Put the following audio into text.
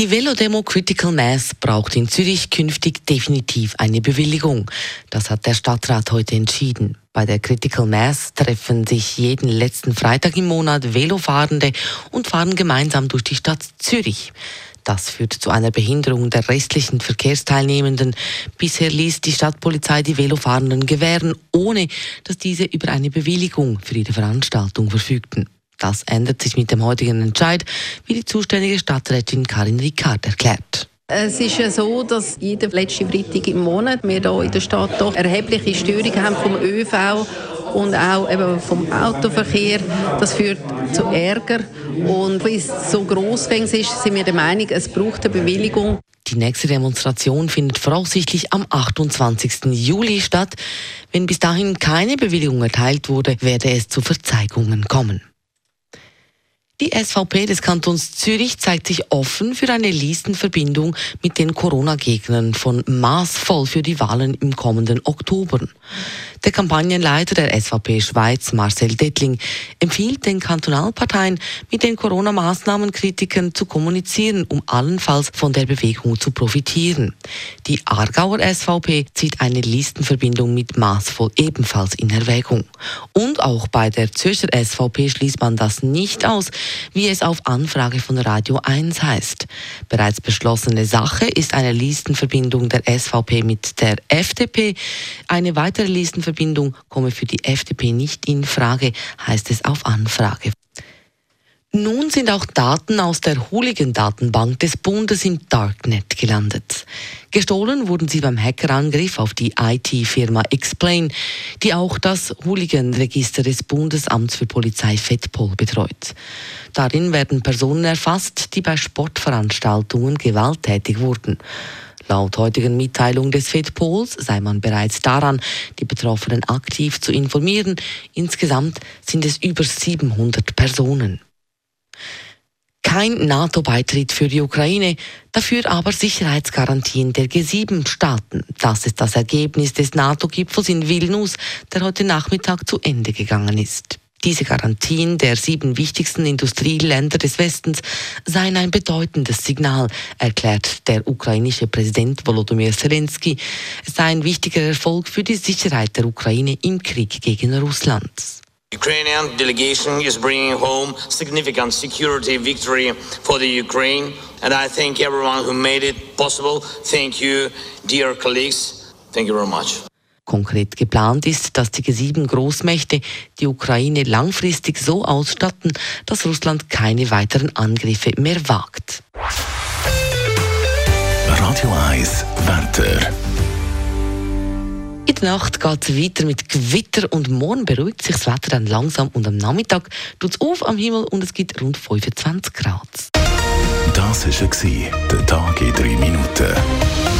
Die Velodemo Critical Mass braucht in Zürich künftig definitiv eine Bewilligung. Das hat der Stadtrat heute entschieden. Bei der Critical Mass treffen sich jeden letzten Freitag im Monat Velofahrende und fahren gemeinsam durch die Stadt Zürich. Das führt zu einer Behinderung der restlichen Verkehrsteilnehmenden. Bisher ließ die Stadtpolizei die Velofahrenden gewähren, ohne dass diese über eine Bewilligung für ihre Veranstaltung verfügten. Das ändert sich mit dem heutigen Entscheid, wie die zuständige Stadträtin Karin Ricard erklärt. Es ist ja so, dass jeden letzten Freitag im Monat wir hier in der Stadt hier erhebliche Störungen haben vom ÖV und auch eben vom Autoverkehr. Das führt zu Ärger. Und weil es so grossfängig ist, sind wir der Meinung, es braucht eine Bewilligung. Die nächste Demonstration findet voraussichtlich am 28. Juli statt. Wenn bis dahin keine Bewilligung erteilt wurde, werde es zu Verzeigungen kommen. Die SVP des Kantons Zürich zeigt sich offen für eine Listenverbindung mit den Corona-Gegnern von maßvoll für die Wahlen im kommenden Oktober. Der Kampagnenleiter der SVP Schweiz, Marcel Dettling, empfiehlt den Kantonalparteien, mit den Corona-Maßnahmenkritikern zu kommunizieren, um allenfalls von der Bewegung zu profitieren. Die Aargauer SVP zieht eine Listenverbindung mit maßvoll ebenfalls in Erwägung. Und auch bei der Zürcher SVP schließt man das nicht aus, wie es auf Anfrage von Radio 1 heißt. Bereits beschlossene Sache ist eine Listenverbindung der SVP mit der FDP. Eine weitere Listenverbindung Verbindung komme für die FDP nicht in Frage, heißt es auf Anfrage. Nun sind auch Daten aus der Hooligan-Datenbank des Bundes im Darknet gelandet. Gestohlen wurden sie beim Hackerangriff auf die IT-Firma Explain, die auch das Hooligan-Register des Bundesamts für Polizei FEDPOL betreut. Darin werden Personen erfasst, die bei Sportveranstaltungen gewalttätig wurden. Laut heutigen Mitteilung des FedPols sei man bereits daran, die Betroffenen aktiv zu informieren. Insgesamt sind es über 700 Personen. Kein NATO-Beitritt für die Ukraine, dafür aber Sicherheitsgarantien der G7-Staaten. Das ist das Ergebnis des NATO-Gipfels in Vilnius, der heute Nachmittag zu Ende gegangen ist. Diese Garantien der sieben wichtigsten Industrieländer des Westens seien ein bedeutendes Signal, erklärt der ukrainische Präsident Volodymyr Zelensky. Es sei ein wichtiger Erfolg für die Sicherheit der Ukraine im Krieg gegen Russland. Ukrainian delegation is bringing home significant security victory for the Ukraine, and I thank everyone who made it possible. Thank you, dear colleagues. Thank you very much. Konkret geplant ist, dass die G7 Großmächte die Ukraine langfristig so ausstatten, dass Russland keine weiteren Angriffe mehr wagt. Radio 1 Wetter. In der Nacht geht es weiter mit Gewitter und morgen beruhigt sich das Wetter dann langsam und am Nachmittag tut es auf am Himmel und es gibt rund 25 Grad. Das war der Tag in 3 Minuten.